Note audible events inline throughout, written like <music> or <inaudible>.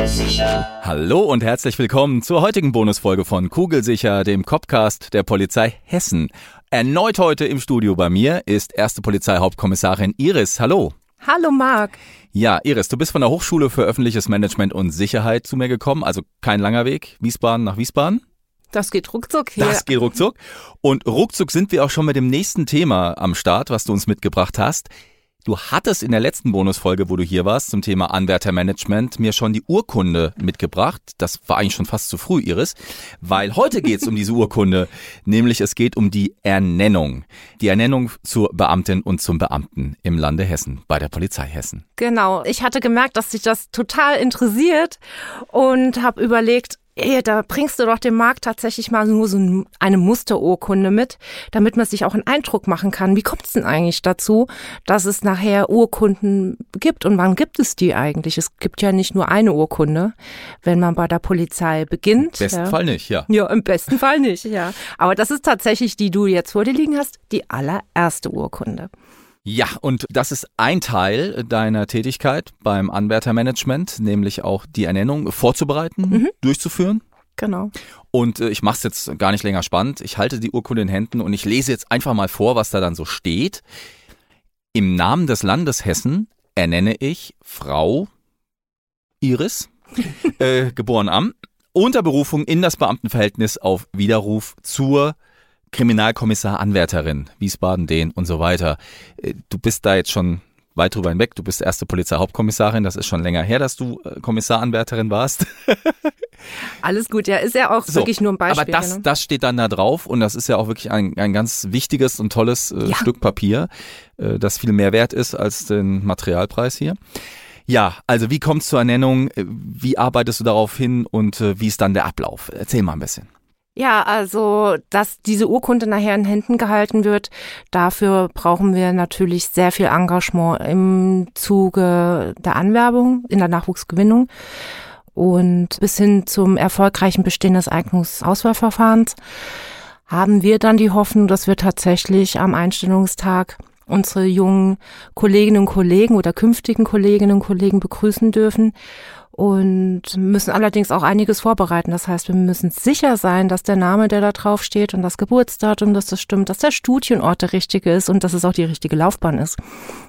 Hallo und herzlich willkommen zur heutigen Bonusfolge von Kugelsicher, dem Copcast der Polizei Hessen. Erneut heute im Studio bei mir ist erste Polizeihauptkommissarin Iris. Hallo. Hallo Marc. Ja, Iris, du bist von der Hochschule für öffentliches Management und Sicherheit zu mir gekommen, also kein langer Weg, Wiesbaden nach Wiesbaden. Das geht ruckzuck hier. Das geht ruckzuck. Und ruckzuck sind wir auch schon mit dem nächsten Thema am Start, was du uns mitgebracht hast. Du hattest in der letzten Bonusfolge, wo du hier warst, zum Thema Anwärtermanagement, mir schon die Urkunde mitgebracht. Das war eigentlich schon fast zu früh, Iris, weil heute geht es um diese Urkunde, nämlich es geht um die Ernennung. Die Ernennung zur Beamtin und zum Beamten im Lande Hessen, bei der Polizei Hessen. Genau, ich hatte gemerkt, dass sich das total interessiert und habe überlegt, ey, da bringst du doch dem Markt tatsächlich mal nur so eine Musterurkunde mit, damit man sich auch einen Eindruck machen kann. Wie kommt es denn eigentlich dazu, dass es nachher Urkunden gibt und wann gibt es die eigentlich? Es gibt ja nicht nur eine Urkunde, wenn man bei der Polizei beginnt. Im besten ja. Fall nicht, ja. Ja, im besten Fall nicht, ja. Aber das ist tatsächlich die, du jetzt vor dir liegen hast, die allererste Urkunde. Ja, und das ist ein Teil deiner Tätigkeit beim Anwärtermanagement, nämlich auch die Ernennung vorzubereiten, mhm. durchzuführen. Genau. Und äh, ich mache es jetzt gar nicht länger spannend. Ich halte die Urkunde in Händen und ich lese jetzt einfach mal vor, was da dann so steht. Im Namen des Landes Hessen ernenne ich Frau Iris, <laughs> äh, geboren am, unter Berufung in das Beamtenverhältnis auf Widerruf zur Kriminalkommissar Anwärterin, Wiesbaden, den und so weiter. Äh, du bist da jetzt schon weit drüber hinweg. Du bist erste Polizeihauptkommissarin. Das ist schon länger her, dass du äh, Kommissaranwärterin warst. <laughs> Alles gut, ja, ist ja auch so, wirklich nur ein Beispiel. Aber das, genau. das steht dann da drauf und das ist ja auch wirklich ein, ein ganz wichtiges und tolles äh, ja. Stück Papier, äh, das viel mehr wert ist als den Materialpreis hier. Ja, also wie kommt es zur Ernennung? Äh, wie arbeitest du darauf hin und äh, wie ist dann der Ablauf? Erzähl mal ein bisschen. Ja, also, dass diese Urkunde nachher in Händen gehalten wird, dafür brauchen wir natürlich sehr viel Engagement im Zuge der Anwerbung, in der Nachwuchsgewinnung und bis hin zum erfolgreichen Bestehen des Eignungsauswahlverfahrens haben wir dann die Hoffnung, dass wir tatsächlich am Einstellungstag unsere jungen Kolleginnen und Kollegen oder künftigen Kolleginnen und Kollegen begrüßen dürfen und müssen allerdings auch einiges vorbereiten. Das heißt, wir müssen sicher sein, dass der Name, der da drauf steht und das Geburtsdatum, dass das stimmt, dass der Studienort der richtige ist und dass es auch die richtige Laufbahn ist.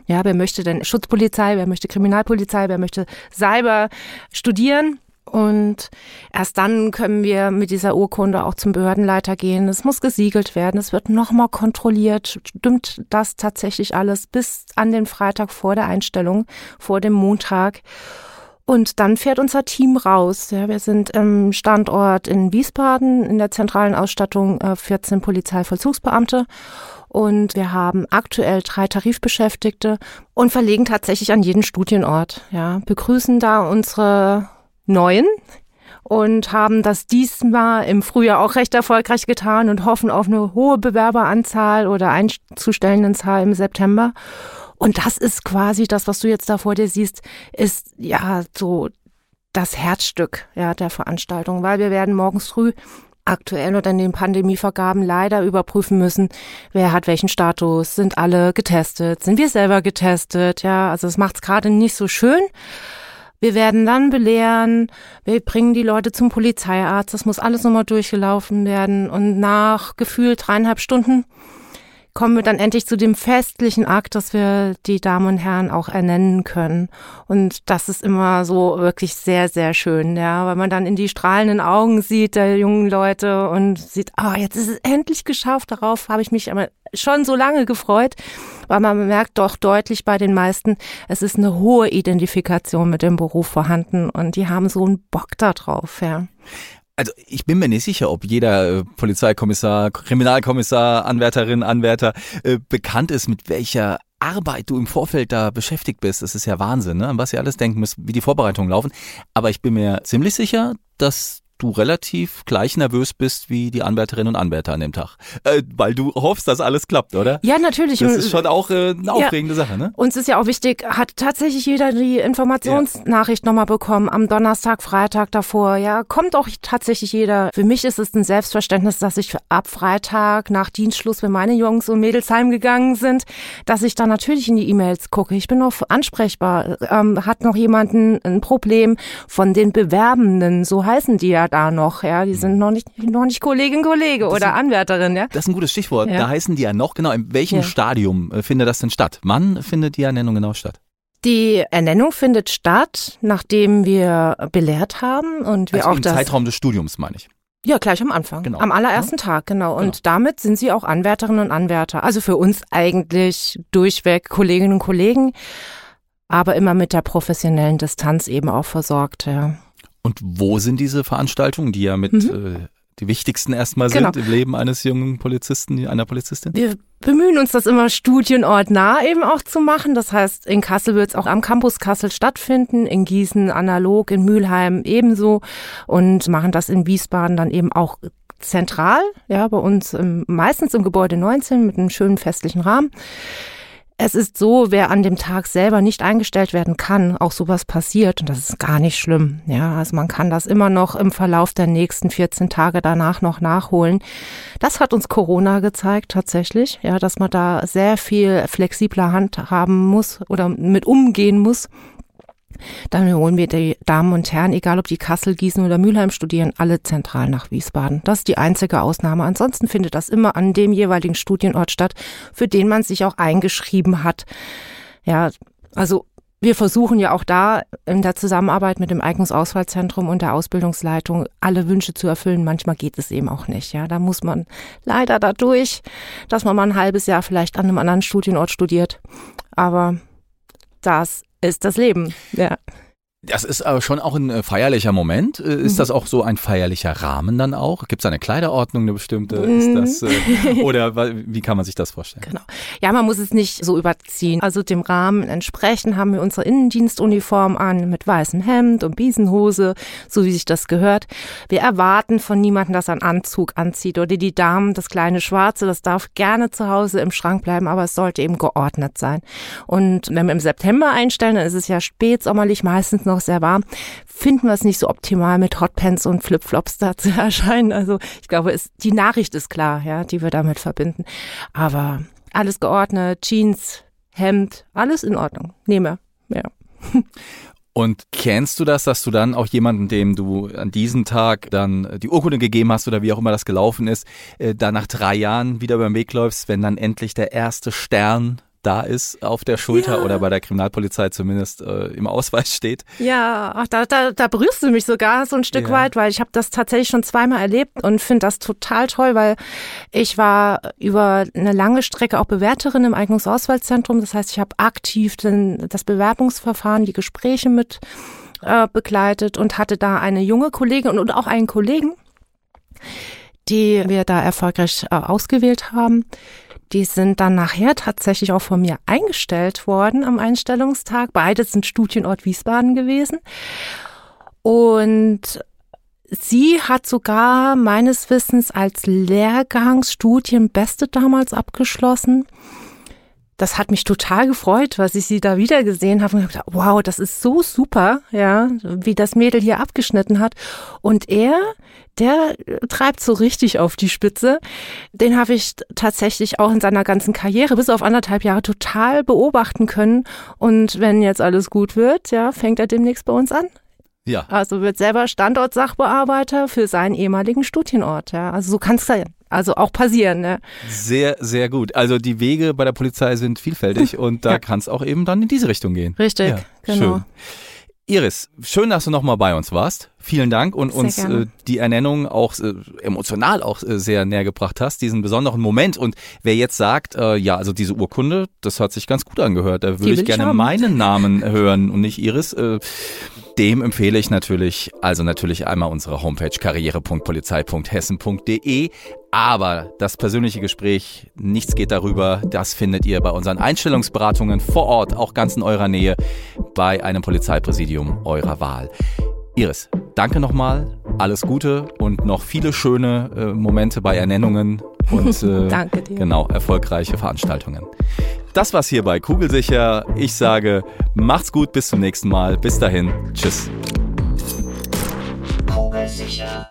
Ja, wer möchte denn Schutzpolizei, wer möchte Kriminalpolizei, wer möchte Cyber studieren? Und erst dann können wir mit dieser Urkunde auch zum Behördenleiter gehen. Es muss gesiegelt werden. Es wird nochmal kontrolliert. Stimmt das tatsächlich alles bis an den Freitag vor der Einstellung, vor dem Montag? Und dann fährt unser Team raus. Ja, wir sind im Standort in Wiesbaden in der zentralen Ausstattung 14 äh, Polizeivollzugsbeamte. Und wir haben aktuell drei Tarifbeschäftigte und verlegen tatsächlich an jeden Studienort. Ja, begrüßen da unsere Neuen und haben das diesmal im Frühjahr auch recht erfolgreich getan und hoffen auf eine hohe Bewerberanzahl oder einzustellenden Zahl im September. Und das ist quasi das, was du jetzt da vor dir siehst, ist ja so das Herzstück ja, der Veranstaltung, weil wir werden morgens früh aktuell oder in den Pandemievergaben leider überprüfen müssen, wer hat welchen Status, sind alle getestet, sind wir selber getestet, ja, also es macht es gerade nicht so schön. Wir werden dann belehren, wir bringen die Leute zum Polizeiarzt, das muss alles nochmal durchgelaufen werden und nach gefühlt dreieinhalb Stunden kommen wir dann endlich zu dem festlichen Akt, dass wir die Damen und Herren auch ernennen können. Und das ist immer so wirklich sehr, sehr schön, ja, weil man dann in die strahlenden Augen sieht der jungen Leute und sieht, ah, oh, jetzt ist es endlich geschafft. Darauf habe ich mich aber schon so lange gefreut, weil man merkt doch deutlich bei den meisten, es ist eine hohe Identifikation mit dem Beruf vorhanden und die haben so einen Bock da drauf, ja. Also ich bin mir nicht sicher, ob jeder äh, Polizeikommissar, Kriminalkommissar, Anwärterin, Anwärter äh, bekannt ist, mit welcher Arbeit du im Vorfeld da beschäftigt bist. Das ist ja Wahnsinn, ne? an was ihr alles denken müsst, wie die Vorbereitungen laufen. Aber ich bin mir ziemlich sicher, dass du relativ gleich nervös bist wie die Anwärterinnen und Anwärter an dem Tag. Äh, weil du hoffst, dass alles klappt, oder? Ja, natürlich. Das ist schon auch äh, eine aufregende ja. Sache, ne? Uns ist ja auch wichtig, hat tatsächlich jeder die Informationsnachricht ja. nochmal bekommen am Donnerstag, Freitag davor. Ja, kommt auch tatsächlich jeder. Für mich ist es ein Selbstverständnis, dass ich ab Freitag nach Dienstschluss, wenn meine Jungs und Mädels heimgegangen sind, dass ich da natürlich in die E-Mails gucke. Ich bin noch ansprechbar. Ähm, hat noch jemanden ein Problem von den Bewerbenden, so heißen die ja da noch, ja. Die sind noch nicht, noch nicht Kollegin, Kollege das oder ist, Anwärterin, ja. Das ist ein gutes Stichwort. Ja. Da heißen die ja noch, genau. In welchem ja. Stadium äh, findet das denn statt? Wann findet die Ernennung genau statt? Die Ernennung findet statt, nachdem wir belehrt haben und wir also auch im das Zeitraum des Studiums, meine ich. Ja, gleich am Anfang. Genau. Am allerersten ja. Tag, genau. Und genau. damit sind sie auch Anwärterinnen und Anwärter. Also für uns eigentlich durchweg Kolleginnen und Kollegen, aber immer mit der professionellen Distanz eben auch versorgt, ja. Und wo sind diese Veranstaltungen, die ja mit mhm. äh, die wichtigsten erstmal sind genau. im Leben eines jungen Polizisten, einer Polizistin? Wir bemühen uns, das immer studienortnah eben auch zu machen. Das heißt, in Kassel wird es auch am Campus Kassel stattfinden, in Gießen analog, in Mülheim ebenso und machen das in Wiesbaden dann eben auch zentral, ja, bei uns im, meistens im Gebäude 19 mit einem schönen festlichen Rahmen. Es ist so, wer an dem Tag selber nicht eingestellt werden kann, auch sowas passiert und das ist gar nicht schlimm. Ja, also man kann das immer noch im Verlauf der nächsten 14 Tage danach noch nachholen. Das hat uns Corona gezeigt tatsächlich, ja, dass man da sehr viel flexibler Hand haben muss oder mit umgehen muss. Dann holen wir die Damen und Herren, egal ob die Kassel, Gießen oder Mülheim studieren, alle zentral nach Wiesbaden. Das ist die einzige Ausnahme. Ansonsten findet das immer an dem jeweiligen Studienort statt, für den man sich auch eingeschrieben hat. Ja, also wir versuchen ja auch da in der Zusammenarbeit mit dem Eignungsauswahlzentrum und der Ausbildungsleitung alle Wünsche zu erfüllen. Manchmal geht es eben auch nicht. Ja, da muss man leider dadurch, dass man mal ein halbes Jahr vielleicht an einem anderen Studienort studiert. Aber das ist das Leben. Ja. Das ist aber schon auch ein äh, feierlicher Moment. Äh, ist mhm. das auch so ein feierlicher Rahmen dann auch? Gibt es eine Kleiderordnung, eine bestimmte? Ist das, äh, <laughs> oder wie kann man sich das vorstellen? Genau. Ja, man muss es nicht so überziehen. Also dem Rahmen entsprechend haben wir unsere Innendienstuniform an mit weißem Hemd und Biesenhose, so wie sich das gehört. Wir erwarten von niemandem, dass er einen Anzug anzieht oder die Damen das kleine Schwarze. Das darf gerne zu Hause im Schrank bleiben, aber es sollte eben geordnet sein. Und wenn wir im September einstellen, dann ist es ja spätsommerlich meistens noch sehr warm, finden wir es nicht so optimal mit Hotpants und Flipflops da zu <laughs> erscheinen. Also ich glaube, es, die Nachricht ist klar, ja, die wir damit verbinden. Aber alles geordnet, Jeans, Hemd, alles in Ordnung. Nehme, ja. <laughs> Und kennst du das, dass du dann auch jemanden, dem du an diesem Tag dann die Urkunde gegeben hast oder wie auch immer das gelaufen ist, äh, da nach drei Jahren wieder beim Weg läufst, wenn dann endlich der erste Stern da ist auf der Schulter ja. oder bei der Kriminalpolizei zumindest äh, im Ausweis steht. Ja, ach, da, da, da berührst du mich sogar so ein Stück ja. weit, weil ich habe das tatsächlich schon zweimal erlebt und finde das total toll, weil ich war über eine lange Strecke auch Bewerterin im Eignungsauswahlzentrum. Das heißt, ich habe aktiv den, das Bewerbungsverfahren, die Gespräche mit äh, begleitet und hatte da eine junge Kollegin und, und auch einen Kollegen, die wir da erfolgreich äh, ausgewählt haben die sind dann nachher tatsächlich auch von mir eingestellt worden am Einstellungstag. Beide sind Studienort Wiesbaden gewesen. Und sie hat sogar meines Wissens als Lehrgangsstudienbeste damals abgeschlossen das hat mich total gefreut, was ich sie da wieder gesehen habe und gedacht, wow, das ist so super, ja, wie das Mädel hier abgeschnitten hat. Und er, der treibt so richtig auf die Spitze. Den habe ich tatsächlich auch in seiner ganzen Karriere bis auf anderthalb Jahre total beobachten können. Und wenn jetzt alles gut wird, ja, fängt er demnächst bei uns an. Ja. Also wird selber Standortsachbearbeiter für seinen ehemaligen Studienort. Ja. Also so kann es sein. Also auch passieren. Ne? Sehr, sehr gut. Also die Wege bei der Polizei sind vielfältig <laughs> und da ja. kann es auch eben dann in diese Richtung gehen. Richtig, ja, genau. Schön. Iris, schön, dass du nochmal bei uns warst. Vielen Dank und sehr uns äh, die Ernennung auch äh, emotional auch äh, sehr näher gebracht hast, diesen besonderen Moment. Und wer jetzt sagt, äh, ja, also diese Urkunde, das hat sich ganz gut angehört, da würde ich gerne ich meinen <laughs> Namen hören und nicht Iris. Äh, dem empfehle ich natürlich, also natürlich einmal unsere Homepage karriere.polizei.hessen.de. Aber das persönliche Gespräch, nichts geht darüber, das findet ihr bei unseren Einstellungsberatungen vor Ort, auch ganz in eurer Nähe, bei einem Polizeipräsidium eurer Wahl. Iris, danke nochmal. alles Gute und noch viele schöne äh, Momente bei Ernennungen und <laughs> äh, Danke dir. genau erfolgreiche Veranstaltungen. Das war's hier bei Kugelsicher. Ich sage, macht's gut, bis zum nächsten Mal. Bis dahin, tschüss. Kugelsicher.